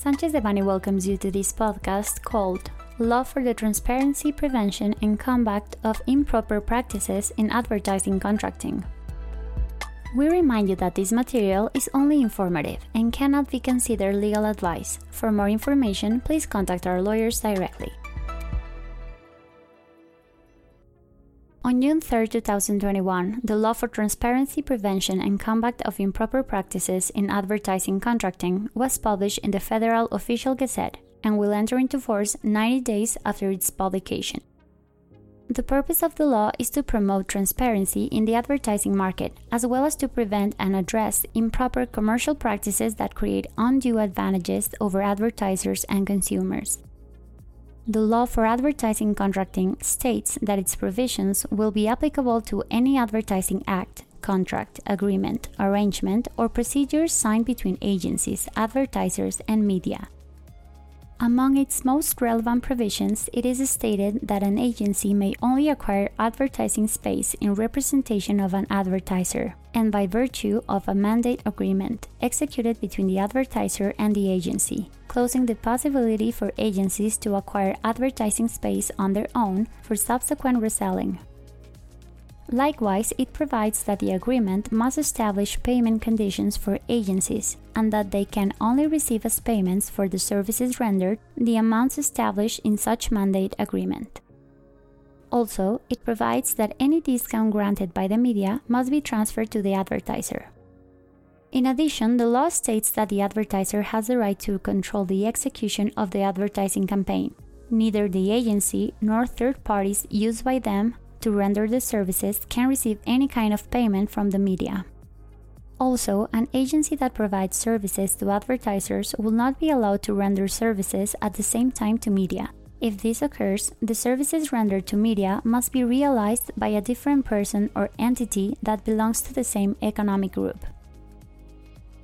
Sanchez Devanny welcomes you to this podcast called Law for the Transparency, Prevention, and Combat of Improper Practices in Advertising Contracting. We remind you that this material is only informative and cannot be considered legal advice. For more information, please contact our lawyers directly. On June 3, 2021, the Law for Transparency, Prevention, and Combat of Improper Practices in Advertising Contracting was published in the Federal Official Gazette and will enter into force 90 days after its publication. The purpose of the law is to promote transparency in the advertising market, as well as to prevent and address improper commercial practices that create undue advantages over advertisers and consumers. The law for advertising contracting states that its provisions will be applicable to any advertising act, contract, agreement, arrangement, or procedures signed between agencies, advertisers, and media. Among its most relevant provisions, it is stated that an agency may only acquire advertising space in representation of an advertiser, and by virtue of a mandate agreement executed between the advertiser and the agency, closing the possibility for agencies to acquire advertising space on their own for subsequent reselling. Likewise, it provides that the agreement must establish payment conditions for agencies and that they can only receive as payments for the services rendered the amounts established in such mandate agreement. Also, it provides that any discount granted by the media must be transferred to the advertiser. In addition, the law states that the advertiser has the right to control the execution of the advertising campaign. Neither the agency nor third parties used by them to render the services can receive any kind of payment from the media. Also, an agency that provides services to advertisers will not be allowed to render services at the same time to media. If this occurs, the services rendered to media must be realized by a different person or entity that belongs to the same economic group.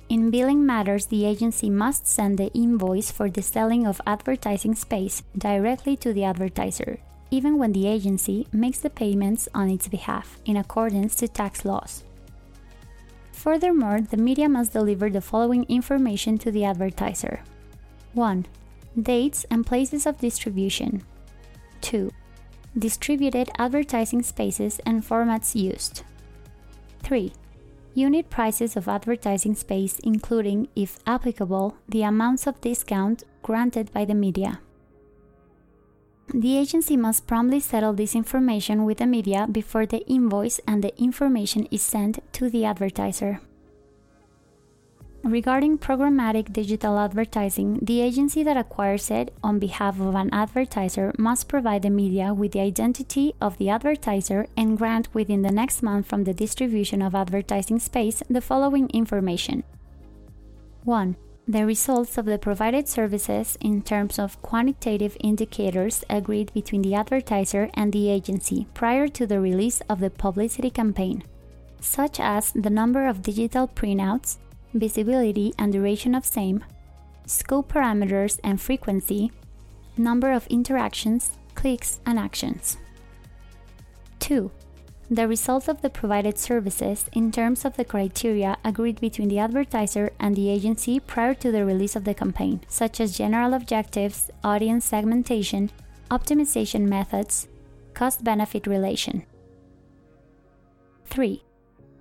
In billing matters, the agency must send the invoice for the selling of advertising space directly to the advertiser, even when the agency makes the payments on its behalf in accordance to tax laws. Furthermore, the media must deliver the following information to the advertiser 1. Dates and places of distribution. 2. Distributed advertising spaces and formats used. 3. Unit prices of advertising space, including, if applicable, the amounts of discount granted by the media. The agency must promptly settle this information with the media before the invoice and the information is sent to the advertiser. Regarding programmatic digital advertising, the agency that acquires it on behalf of an advertiser must provide the media with the identity of the advertiser and grant within the next month from the distribution of advertising space the following information. 1 the results of the provided services in terms of quantitative indicators agreed between the advertiser and the agency prior to the release of the publicity campaign, such as the number of digital printouts, visibility and duration of same, scope parameters and frequency, number of interactions, clicks, and actions. 2 the result of the provided services in terms of the criteria agreed between the advertiser and the agency prior to the release of the campaign, such as general objectives, audience segmentation, optimization methods, cost benefit relation. 3.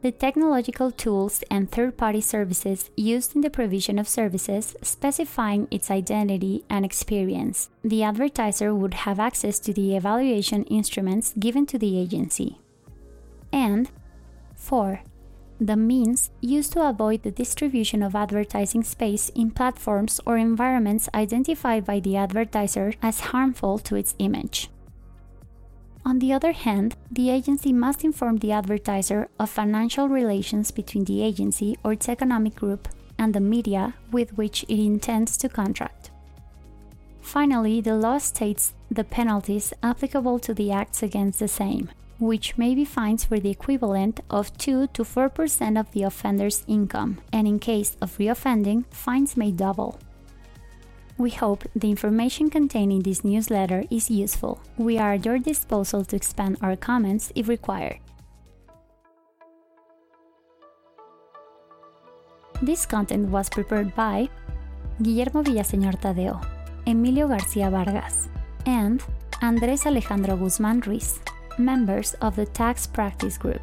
The technological tools and third party services used in the provision of services specifying its identity and experience. The advertiser would have access to the evaluation instruments given to the agency and 4. The means used to avoid the distribution of advertising space in platforms or environments identified by the advertiser as harmful to its image. On the other hand, the agency must inform the advertiser of financial relations between the agency or its economic group and the media with which it intends to contract. Finally, the law states the penalties applicable to the acts against the same which may be fines for the equivalent of 2 to 4% of the offender's income, and in case of reoffending, fines may double. We hope the information contained in this newsletter is useful. We are at your disposal to expand our comments if required. This content was prepared by Guillermo Villaseñor Tadeo, Emilio García Vargas, and Andrés Alejandro Guzmán Ruiz, members of the Tax Practice Group.